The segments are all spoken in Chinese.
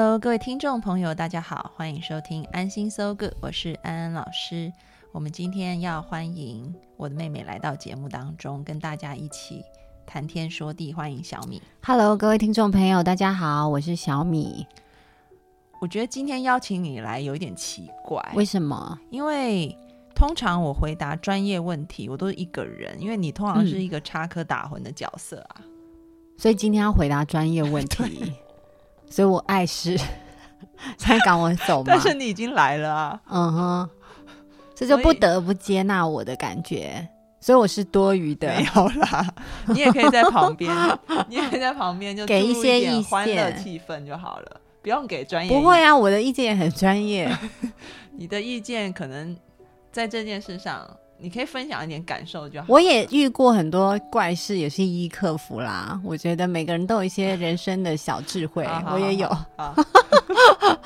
Hello，各位听众朋友，大家好，欢迎收听安心 So Good，我是安安老师。我们今天要欢迎我的妹妹来到节目当中，跟大家一起谈天说地。欢迎小米。Hello，各位听众朋友，大家好，我是小米。我觉得今天邀请你来有一点奇怪，为什么？因为通常我回答专业问题，我都是一个人，因为你通常是一个插科打诨的角色啊。所以今天要回答专业问题，所以我碍事，才赶我走嘛 但。是你已经来了啊，嗯哼，这就不得不接纳我的感觉，所以我是多余的没。有啦，你也可以在旁边，你也可以在旁边就给一些意欢乐见气氛就好了，不用给专业。不会，啊，我的意见也很专业。你的意见可能在这件事上，你可以分享一点感受就好。我也遇过很多怪事，也是一一克服啦。我觉得每个人都有一些人生的小智慧我也有。好好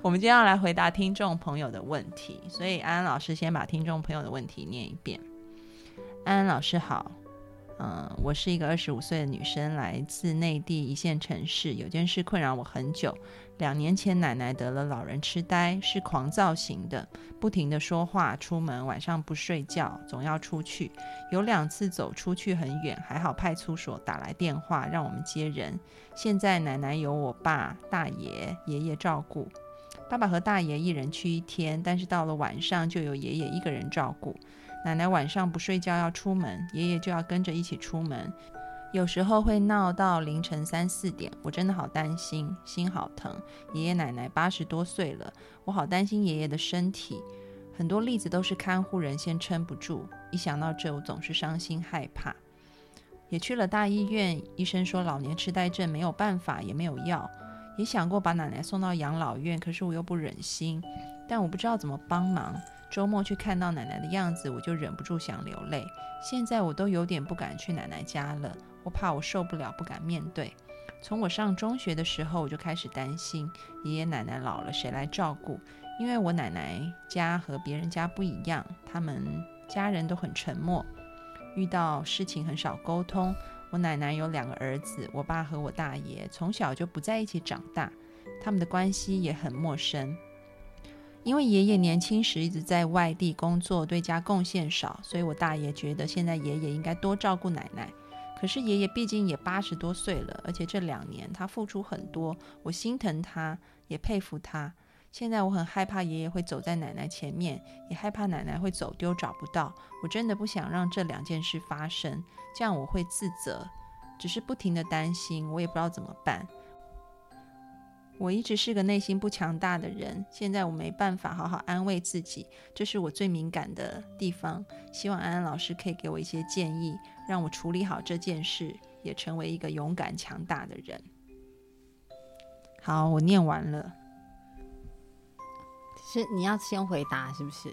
我们今天要来回答听众朋友的问题，所以安安老师先把听众朋友的问题念一遍。安安老师好，嗯、我是一个二十五岁的女生，来自内地一线城市。有件事困扰我很久，两年前奶奶得了老人痴呆，是狂躁型的，不停的说话，出门晚上不睡觉，总要出去。有两次走出去很远，还好派出所打来电话让我们接人。现在奶奶由我爸、大爷、爷爷照顾。爸爸和大爷一人去一天，但是到了晚上就由爷爷一个人照顾。奶奶晚上不睡觉要出门，爷爷就要跟着一起出门，有时候会闹到凌晨三四点，我真的好担心，心好疼。爷爷奶奶八十多岁了，我好担心爷爷的身体。很多例子都是看护人先撑不住，一想到这，我总是伤心害怕。也去了大医院，医生说老年痴呆症没有办法，也没有药。也想过把奶奶送到养老院，可是我又不忍心，但我不知道怎么帮忙。周末去看到奶奶的样子，我就忍不住想流泪。现在我都有点不敢去奶奶家了，我怕我受不了，不敢面对。从我上中学的时候，我就开始担心爷爷奶奶老了谁来照顾，因为我奶奶家和别人家不一样，他们家人都很沉默，遇到事情很少沟通。我奶奶有两个儿子，我爸和我大爷从小就不在一起长大，他们的关系也很陌生。因为爷爷年轻时一直在外地工作，对家贡献少，所以我大爷觉得现在爷爷应该多照顾奶奶。可是爷爷毕竟也八十多岁了，而且这两年他付出很多，我心疼他，也佩服他。现在我很害怕爷爷会走在奶奶前面，也害怕奶奶会走丢找不到。我真的不想让这两件事发生，这样我会自责，只是不停的担心，我也不知道怎么办。我一直是个内心不强大的人，现在我没办法好好安慰自己，这是我最敏感的地方。希望安安老师可以给我一些建议，让我处理好这件事，也成为一个勇敢强大的人。好，我念完了。是你要先回答是不是？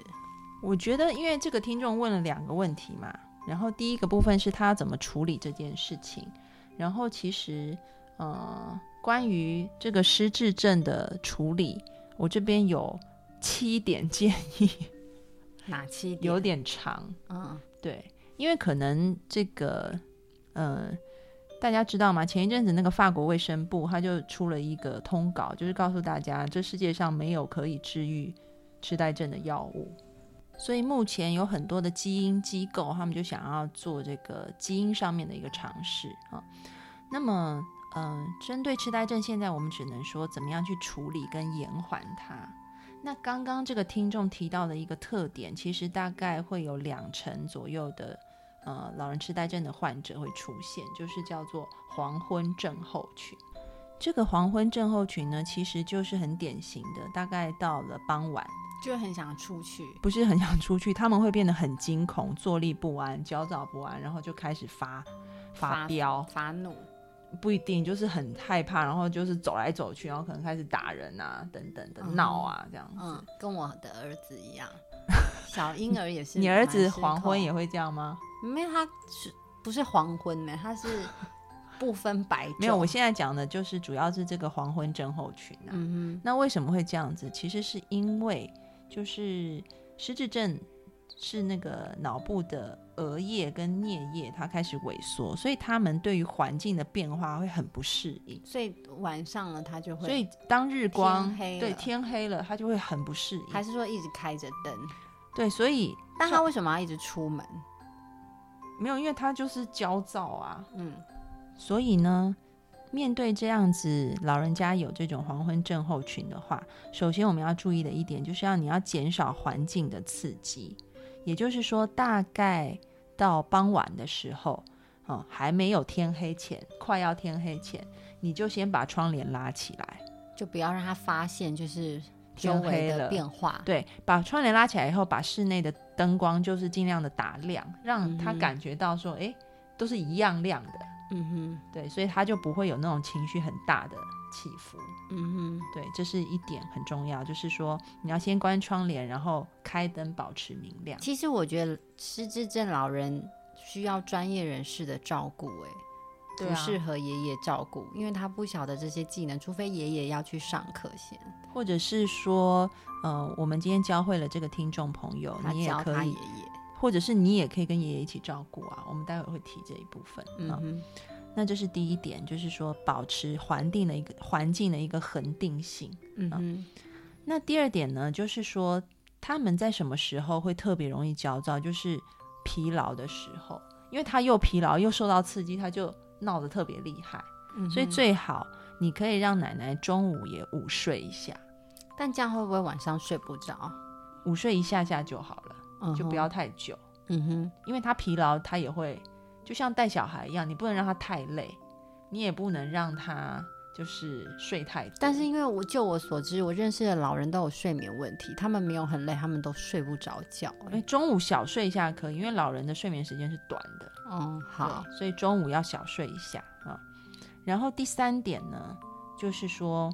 我觉得，因为这个听众问了两个问题嘛，然后第一个部分是他怎么处理这件事情，然后其实，呃，关于这个失智症的处理，我这边有七点建议，哪七 点？有点长，嗯对，因为可能这个，呃，大家知道吗？前一阵子那个法国卫生部他就出了一个通稿，就是告诉大家，这世界上没有可以治愈痴呆症的药物。所以目前有很多的基因机构，他们就想要做这个基因上面的一个尝试啊。那么，嗯、针对痴呆症，现在我们只能说怎么样去处理跟延缓它。那刚刚这个听众提到的一个特点，其实大概会有两成左右的呃老人痴呆症的患者会出现，就是叫做黄昏症候群。这个黄昏症候群呢，其实就是很典型的，大概到了傍晚，就很想出去。不是很想出去，他们会变得很惊恐、坐立不安、焦躁不安，然后就开始发发飙。发怒，不一定，就是很害怕，然后就是走来走去，然后可能开始打人啊，等等的嗯闹啊，这样子。嗯，跟我的儿子一样，小婴儿也是。你儿子黄昏也会这样吗？没有，他是不是黄昏呢？他是不分白昼。没有，我现在讲的就是主要是这个黄昏症候群啊。嗯那为什么会这样子？其实是因为就是失智症是那个脑部的额叶跟颞叶它开始萎缩，所以他们对于环境的变化会很不适应。所以晚上了他就会，所以当日光黑了天黑了，他就会很不适应。还是说一直开着灯？对，所以但他为什么要一直出门？没有，因为他就是焦躁啊。嗯所以呢，面对这样子老人家有这种黄昏症候群的话，首先我们要注意的一点就是要你要减少环境的刺激，也就是说，大概到傍晚的时候，哦，还没有天黑前，快要天黑前，你就先把窗帘拉起来，就不要让他发现就是周围的天黑了变化。对，把窗帘拉起来以后，把室内的灯光就是尽量的打亮，让他感觉到说，哎、都是一样亮的。嗯哼，对，所以他就不会有那种情绪很大的起伏。嗯哼，对，这是一点很重要，就是说你要先关窗帘，然后开灯，保持明亮。其实我觉得失智症老人需要专业人士的照顾、哎。不适合爷爷照顾，因为他不晓得这些技能，除非爷爷要去上课先，或者是说，呃，我们今天教会了这个听众朋友，他你也可以爷，爷。或者是你也可以跟爷爷一起照顾啊。我们待会会提这一部分。啊嗯哼，那这是第一点，就是说保持环境的一个环境的一个恒定性。嗯哼，那第二点呢，就是说他们在什么时候会特别容易焦躁，就是疲劳的时候，因为他又疲劳又受到刺激，他就闹得特别厉害。嗯所以最好你可以让奶奶中午也午睡一下，但这样会不会晚上睡不着？午睡一下下就好了，嗯就不要，太久，嗯哼，因为他疲劳，他也会就像带小孩一样，你不能让他太累，你也不能让他就是睡太多。但是因为我就我所知，我认识的老人都有睡眠问题，他们没有很累，他们都睡不着觉。因为中午小睡一下可以，因为老人的睡眠时间是短的。嗯，好，所以中午要小睡一下啊。然后第三点呢，就是说，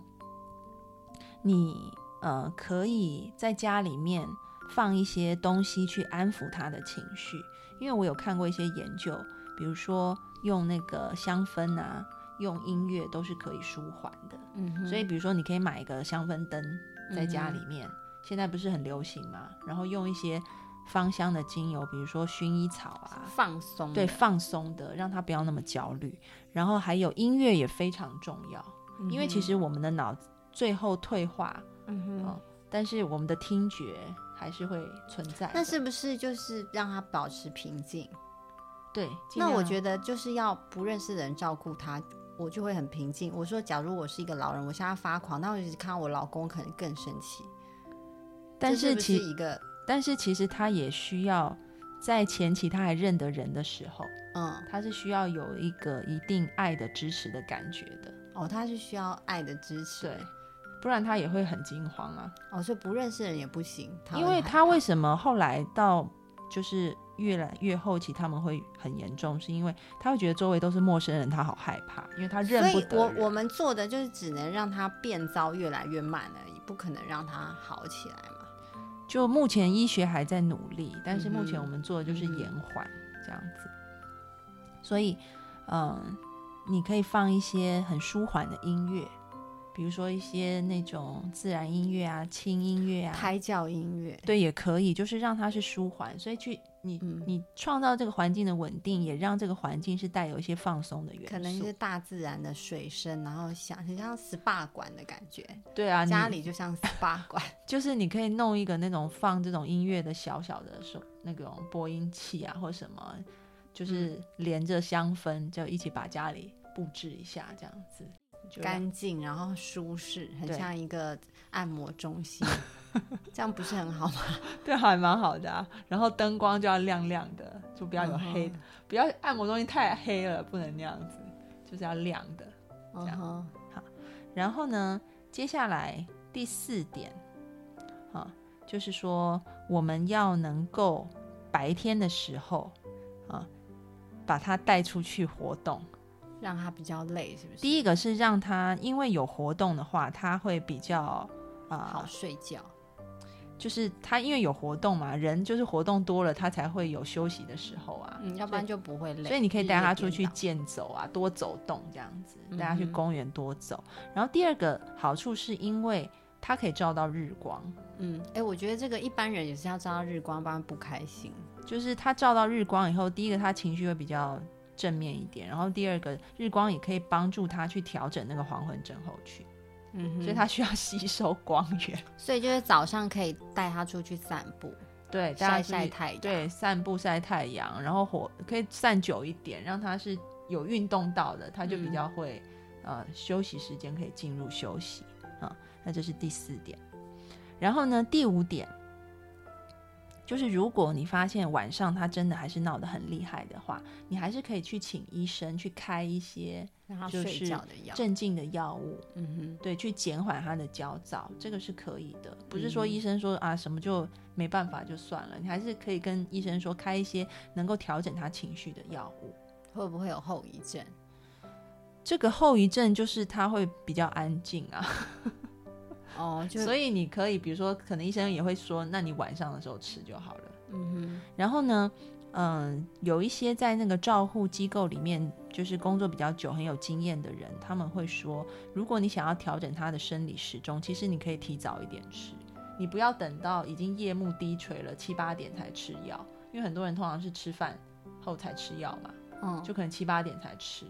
你呃可以在家里面放一些东西去安抚他的情绪，因为我有看过一些研究，比如说用那个香氛啊，用音乐都是可以舒缓的。嗯哼，所以比如说你可以买一个香氛灯在家里面，现在不是很流行嘛，然后用一些芳香的精油，比如说薰衣草啊，放松，对，，放松的，让他不要那么焦虑。然后还有音乐也非常重要，因为其实我们的脑最后退化，嗯哼，哦但是我们的听觉还是会存在。那是不是就是让他保持平静？对，那我觉得就是要不认识的人照顾他，我就会很平静。我说，假如我是一个老人，我现在发狂，那我一直看到我老公可能更生气。但是其是一个但是其实他也需要在前期他还认得人的时候，嗯他是需要有一个一定爱的支持的感觉的，哦，他是需要爱的支持。对，不然他也会很惊慌啊。哦，所以不认识的人也不行，他因为他为什么后来到就是越来越后期他们会很严重，是因为他会觉得周围都是陌生人，他好害怕，因为他认不我我们做的就是只能让他变糟越来越慢而已，不可能让他好起来嘛。就目前医学还在努力，但是目前我们做的就是延缓这样子。所以，嗯，你可以放一些很舒缓的音乐，比如说一些那种自然音乐啊、轻音乐啊，胎教音乐，对，也可以，就是让它是舒缓，所以去你、嗯你创造这个环境的稳定，也让这个环境是带有一些放松的元素。可能是大自然的水声，然后想很像 SPA 馆的感觉，对啊，家里就像 SPA 馆。就是你可以弄一个那种放这种音乐的小小的手那种播音器啊，或什么，就是嗯连着香氛，就一起把家里布置一下，这样子。就干净，然后舒适，很像一个按摩中心，这样不是很好吗？对，还蛮好的啊。然后灯光就要亮亮的，就不要有黑的，嗯不要按摩中心太黑了，不能那样子，就是要亮的。这样好，然后呢，接下来第四点，啊，就是说我们要能够白天的时候啊，把它带出去活动，让他比较累，是不是？第一个是让他因为有活动的话，他会比较啊好啊、睡觉。就是他因为有活动嘛，人就是活动多了，他才会有休息的时候啊。嗯，要不然就不会累。所以你可以带他出去健走啊，多走动这样子，带他去公园多走。然后第二个好处是因为他可以照到日光，嗯，哎、我觉得这个一般人也是要照到日光，不然不开心。就是他照到日光以后，第一个他情绪会比较正面一点，然后第二个日光也可以帮助他去调整那个黄昏症候群，嗯，所以他需要吸收光源。所以就是早上可以带他出去散步，对，大晒家晒太阳。对，散步晒太阳，然后火可以散久一点，让他是有运动到的，他就比嗯较会、呃休息时间可以进入休息啊。那这是第四点。然后呢，第五点就是如果你发现晚上他真的还是闹得很厉害的话，你还是可以去请医生去开一些就是觉的药。镇静的药物，嗯哼对，去减缓他的焦躁，这个是可以的。不是说嗯医生说啊什么就没办法就算了，你还是可以跟医生说开一些能够调整他情绪的药物。会不会有后遗症？这个后遗症就是他会比较安静啊，哦，就所以你可以比如说，可能医生也会说，那你晚上的时候吃就好了。嗯哼然后呢，嗯，有一些在那个照护机构里面，就是工作比较久、很有经验的人，他们会说，如果你想要调整他的生理时钟，其实你可以提早一点吃，你不要等到已经夜幕低垂了七八点才吃药，因为很多人通常是吃饭后才吃药嘛，哼，嗯，就可能七八点才吃，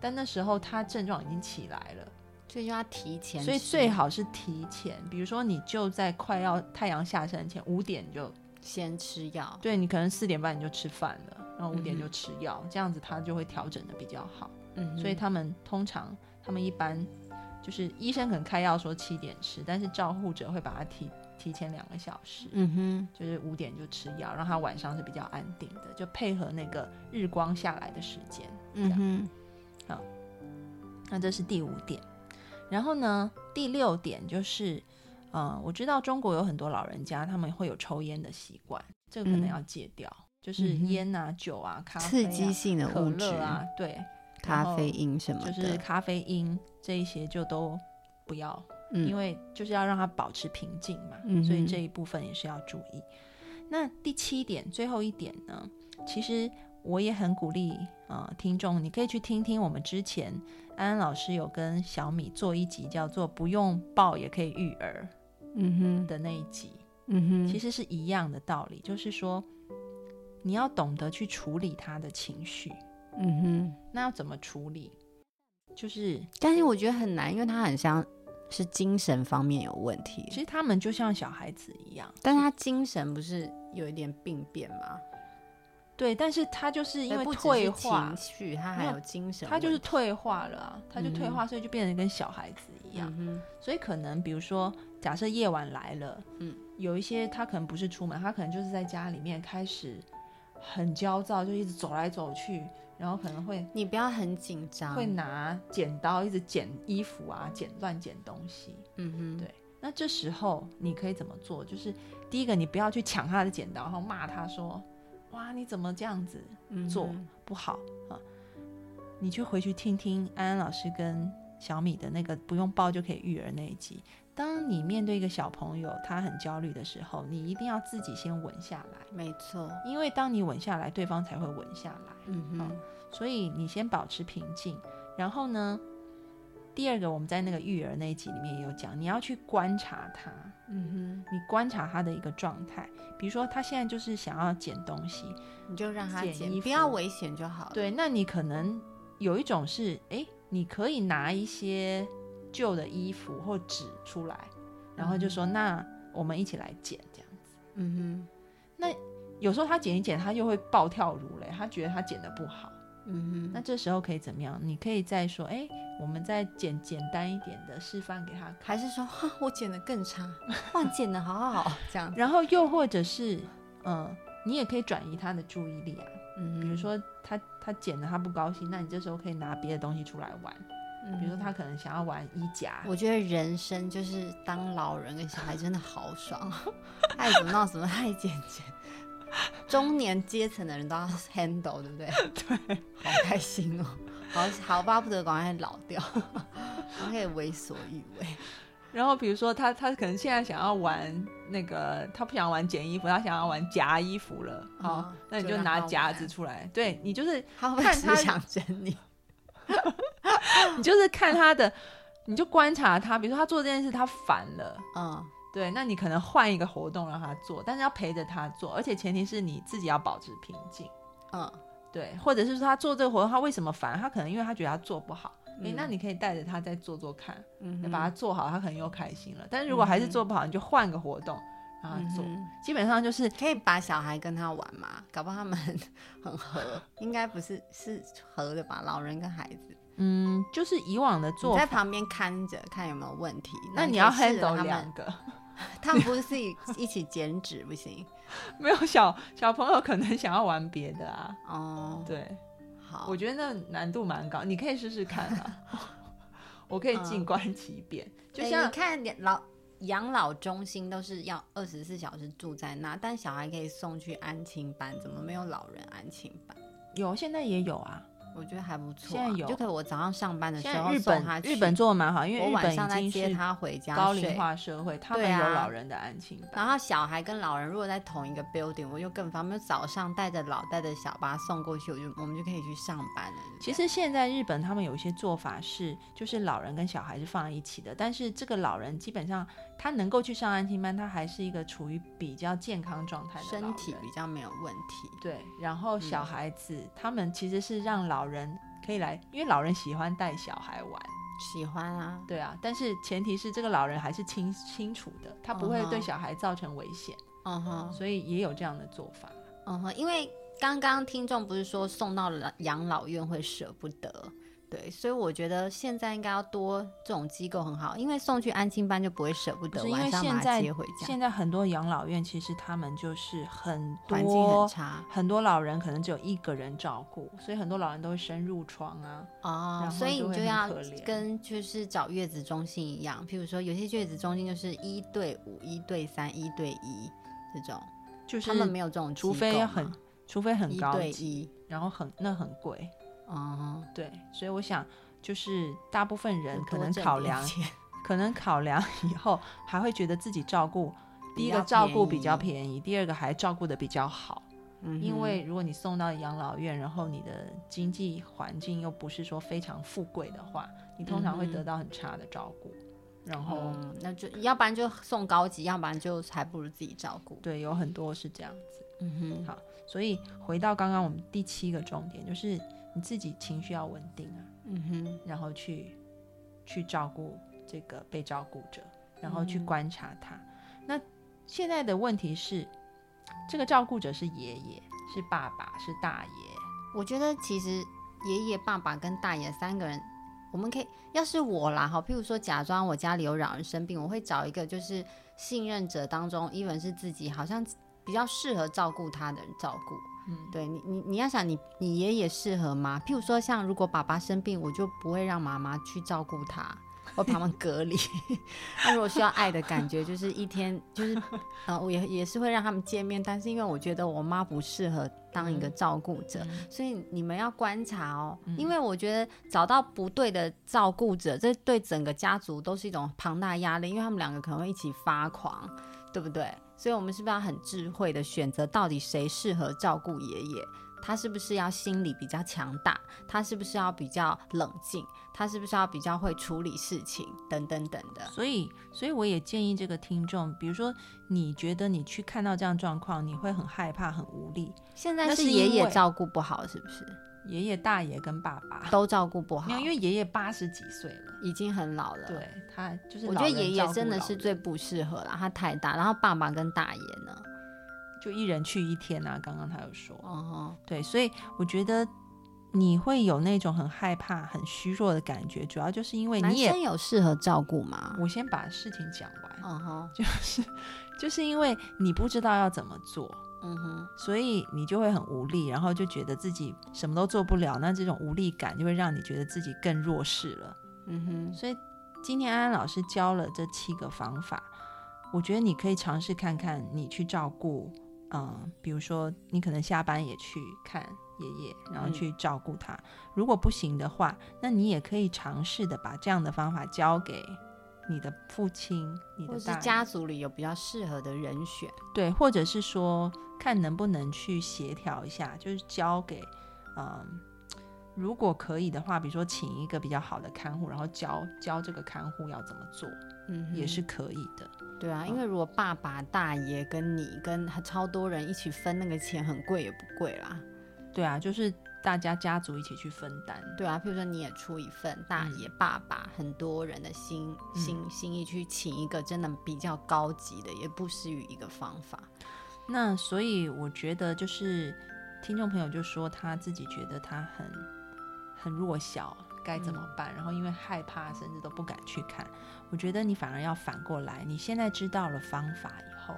但那时候他症状已经起来了。所以就要提前，所以最好是提前，比如说你就在快要太阳下山前五点就先吃药。对你可能四点半你就吃饭了，然后五点就吃药，这样子他就会调整的比较好。嗯，所以他们通常他们一般就是医生可能开药说七点吃，但是照护者会把它提提前两个小时，嗯哼，就是五点就吃药，让他晚上是比较安定的，就配合那个日光下来的时间。嗯哼，那这是第五点。然后呢，第六点就是，呃，我知道中国有很多老人家他们会有抽烟的习惯，这个可能嗯。要戒掉，就是烟啊、酒啊、咖啡、刺啊、激性的可物质。乐啊，对，咖啡因什么的，就是咖啡因这一些就都不要，嗯。因为就是要让他保持平静嘛，嗯所以这一部分也是要注意。那第七点，最后一点呢，其实我也很鼓励呃听众，你可以去听听我们之前安安老师有跟小米做一集叫做“不用抱也可以育儿嗯”哼，的那一集，嗯哼，其实是一样的道理，就是说你要懂得去处理他的情绪。嗯哼，那要怎么处理？就是但是我觉得很难，因为他很像是精神方面有问题其，实他们就像小孩子一样，但是他精神不是有一点病变吗？对，但是他就是因为不退化情，绪，他还有有精神他就是退化了啊，他就退嗯化，所以就变得跟小孩子一样。嗯所以可能比如说，假设夜晚来了，嗯，有一些他可能不是出门，他可能就是在家里面开始很焦躁，就一直走来走去，然后可能会，你不要很紧张，会拿剪刀一直剪衣服啊，剪乱剪东西。嗯哼，对那这时候你可以怎么做？就是第一个，你不要去抢他的剪刀，然后骂他说：“哇，你怎么这样子嗯做不好啊？”你就回去听听安安老师跟小米的那个不用抱就可以育儿那一集。当你面对一个小朋友他很焦虑的时候，你一定要自己先稳下来，没错，因为当你稳下来，对方才会稳下来。嗯哼，所以你先保持平静，然后呢，第二个我们在那个育儿那一集里面也有讲，你要去观察他，嗯哼。你观察他的一个状态，比如说他现在就是想要捡东西，你就让他捡，你不要危险就好了，对，那你可能有一种是，诶，你可以拿一些旧的衣服或纸出来，然后就说，那我们一起来捡这样子。嗯哼，那有时候他捡一捡，他就会暴跳如雷，他觉得他捡的不好。哼，嗯哼，那这时候可以怎么样？你可以再说，哎，我们再简简单一点的示范给他看。还是说，哈，我剪的更差，哇，剪的好好好，这样，然后又或者是，嗯，你也可以转移他的注意力啊。嗯比如，说他他剪了他不高兴，那你这时候可以拿别的东西出来玩。嗯比如说他可能想要玩衣夹，我觉得人生就是当老人跟小孩真的好爽，爱怎么闹怎么，爱剪剪，中年阶层的人都要 handle，对不对？对，好开心哦，好好巴不得赶快老掉，可以为所欲为。然后比如说他他可能现在想要玩那个，他不想玩剪衣服，他想要玩夹衣服了。好，嗯那你就拿夹子出来，对你就是看他只想整你？你就是看他的，你就观察他，比如说他做这件事他烦了。嗯对，那你可能换一个活动让他做，但是要陪着他做，而且前提是你自己要保持平静。嗯，对，或者是说他做这个活动，他为什么烦？他可能因为他觉得他做不好。诶，嗯那你可以带着他再做做看，嗯你把它做好，他可能又开心了。但是如果还是做不好，你就换个活动让他做。嗯基本上就是可以把小孩跟他玩嘛，搞不好他们 很合，应该不是是合的吧？老人跟孩子，嗯，就是以往的做法。在旁边看着看有没有问题。那你要可以试着 handle，两个，他们不是一起剪纸不行 没有小小朋友可能想要玩别的啊。哦。对，好，我觉得那难度蛮高，你可以试试看啊。我可以静观其变，就哎像你看老养老中心都是要二十四小时住在那，但小孩可以送去安亲班，怎么没有老人安亲班？有现在也有啊。我觉得还不错、啊，现在有就可以我早上上班的时候日送他去，本日本做的蛮好，因为我日本晚上再已经是接他回家高龄化社会，他们有老人的安亲班。然后小孩跟老人如果在同一个 building，我就更方便。早上带着老带着小把他送过去，我就我们就可以去上班了。其实现在日本他们有一些做法是，就是老人跟小孩是放在一起的，但是这个老人基本上他能够去上安亲班，他还是一个处于比较健康状态的人身体比较没有问题。对，然后小孩子、他们其实是让老人可以来，因为老人喜欢带小孩玩，喜欢啊，对啊，但是前提是这个老人还是清清楚的，他不会对小孩造成危险，嗯哼，所以也有这样的做法。嗯哼，因为刚刚听众不是说送到了养老院会舍不得，对，所以我觉得现在应该要多这种机构很好，因为送去安亲班就不会舍不得晚上把他现在接回家，现在很多养老院其实他们就是很环境很差很多老人可能只有一个人照顾，所以很多老人都会深入床啊。哦所以你就要跟就是找月子中心一样，譬如说有些月子中心就是一对五、一对三、一对一这种，就是他们没有这种除嘛，非很除非很高级，对一，然后很那很贵，哦，对，所以我想就是大部分人可能考量，可能考量以后还会觉得自己照顾，第一个照顾比较便宜，第二个还照顾的比较好。嗯因为如果你送到养老院，然后你的经济环境又不是说非常富贵的话，你通常会得到很差的照顾。然后、嗯，那就要不然就送高级，要不然就还不如自己照顾。对，有很多是这样子。嗯哼，好所以回到刚刚我们第七个重点，就是你自己情绪要稳定啊，嗯哼，然后去去照顾这个被照顾者，然后去嗯观察他。那现在的问题是，这个照顾者是爷爷，是爸爸，是大爷。我觉得其实爷爷、爸爸跟大爷三个人，我们可以，要是我啦，好，譬如说假装我家里有老人生病，我会找一个就是信任者当中，even 是自己好像比较适合照顾他的人照顾。嗯，对你，你你要想你你爷爷适合吗？譬如说，像如果爸爸生病，我就不会让妈妈去照顾他，我把他们隔离。那如果需要爱的感觉，就是一天就是呃，我也也是会让他们见面，但是因为我觉得我妈不适合当一个照顾者，嗯所以你们要观察哦，嗯因为我觉得找到不对的照顾者，这对整个家族都是一种庞大压力，因为他们两个可能会一起发狂，对不对？所以我们是不是要很智慧的选择，到底谁适合照顾爷爷？他是不是要心理比较强大？他是不是要比较冷静？他是不是要比较会处理事情？等等等的。所以，所以我也建议这个听众，比如说你觉得你去看到这样状况，你会很害怕、很无力。现在是爷爷照顾不好，是不是爷爷、大爷跟爸爸，都照顾不好没？有，因为爷爷八十几岁了，已经很老了。对他就是我觉得爷爷真的是最不适合了，他太大。然后爸爸跟大爷呢？就一人去一天啊。刚刚他有说，哦，对，所以我觉得你会有那种很害怕、很虚弱的感觉，主要就是因为男你也生有适合照顾吗？我先把事情讲完，嗯哼，就是 就是因为你不知道要怎么做，嗯哼，所以你就会很无力，然后就觉得自己什么都做不了，那这种无力感就会让你觉得自己更弱势了。嗯哼，所以今天安安老师教了这七个方法，我觉得你可以尝试看看，你去照顾嗯，比如说你可能下班也去看爷爷，然后嗯去照顾他。如果不行的话，那你也可以尝试的把这样的方法交给你的父亲、你或的家族里有比较适合的人选。对，或者是说看能不能去协调一下，就是交给嗯。如果可以的话，比如说请一个比较好的看护，然后教教这个看护要怎么做，嗯，也是可以的。对啊，嗯因为如果爸爸、大爷跟你跟超多人一起分那个钱，很贵也不贵啦。对啊，就是大家家族一起去分担。对啊，譬如说你也出一份，大嗯爷、爸爸很多人的心心心意去请一个真的比较高级的，也不失于一个方法。那所以我觉得，就是听众朋友就说他自己觉得他很很弱小，该怎么办？然后因为害怕，甚至都不敢去看。我觉得你反而要反过来，你现在知道了方法以后，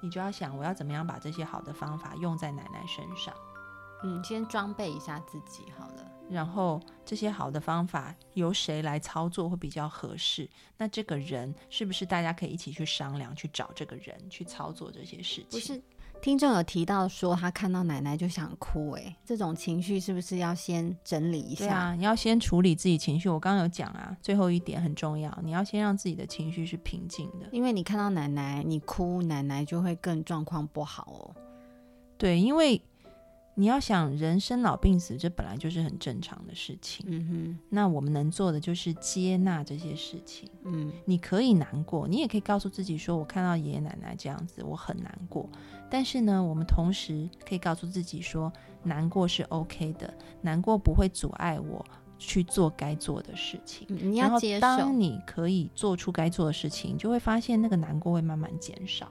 你就要想我要怎么样把这些好的方法用在奶奶身上。嗯，先装备一下自己好了。然后这些好的方法由谁来操作会比较合适？那这个人是不是大家可以一起去商量，去找这个人去操作这些事情？不是，听众有提到说他看到奶奶就想哭、欸，这种情绪是不是要先整理一下？对啊，你要先处理自己情绪。我刚刚有讲啊，最后一点很重要，你要先让自己的情绪是平静的。因为你看到奶奶你哭，奶奶就会更状况不好哦。对，因为你要想人生老病死，这本来就是很正常的事情。嗯哼那我们能做的就是接纳这些事情。嗯你可以难过，你也可以告诉自己说：“我看到爷爷奶奶这样子，我很难过。”但是呢，我们同时可以告诉自己说：“难过是 OK 的，难过不会阻碍我去做该做的事情。”嗯，你要接受。当你可以做出该做的事情，就会发现那个难过会慢慢减少，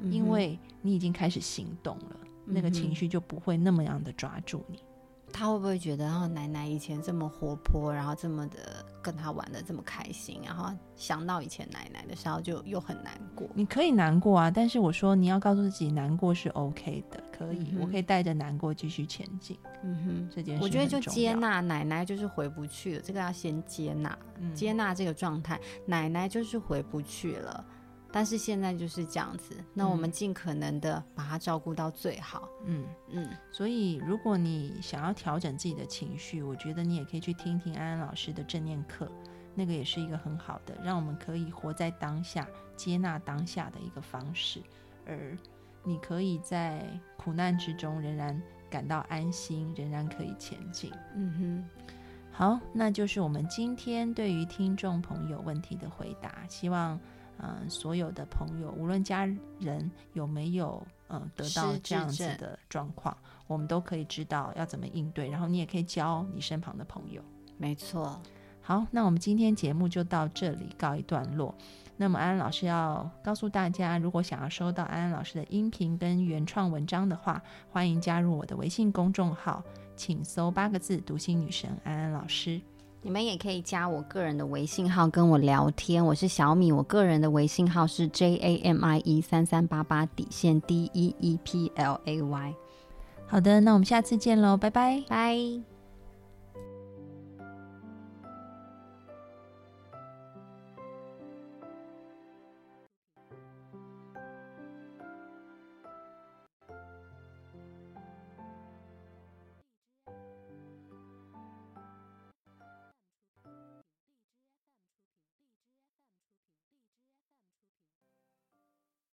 嗯因为你已经开始行动了，那个情绪就不会那么样的抓住你。他会不会觉得，然后奶奶以前这么活泼，然后这么的跟他玩的这么开心，然后想到以前奶奶的时候就又很难过。你可以难过啊，但是我说你要告诉自己，难过是 OK 的，可以，嗯我可以带着难过继续前进。嗯哼，这件事我觉得就接纳奶奶就是回不去了，这个要先接纳，嗯接纳这个状态，奶奶就是回不去了。但是现在就是这样子，那我们嗯尽可能的把它照顾到最好。嗯。嗯，所以，如果你想要调整自己的情绪，我觉得你也可以去听听安安老师的正念课，那个也是一个很好的，让我们可以活在当下、接纳当下的一个方式。而你可以在苦难之中仍然感到安心，仍然可以前进。嗯哼好，那就是我们今天对于听众朋友问题的回答。希望，嗯、所有的朋友，无论家人有没有，嗯、得到这样子的状况，我们都可以知道要怎么应对。然后你也可以教你身旁的朋友。没错。好，那我们今天节目就到这里告一段落。那么安安老师要告诉大家，如果想要收到安安老师的音频跟原创文章的话，欢迎加入我的微信公众号，请搜八个字“读心女神安安老师”。你们也可以加我个人的微信号跟我聊天，我是小米，我个人的微信号是 J A M I E 三三八八底线 D E E P L A Y，好的，那我们下次见喽，拜拜。拜。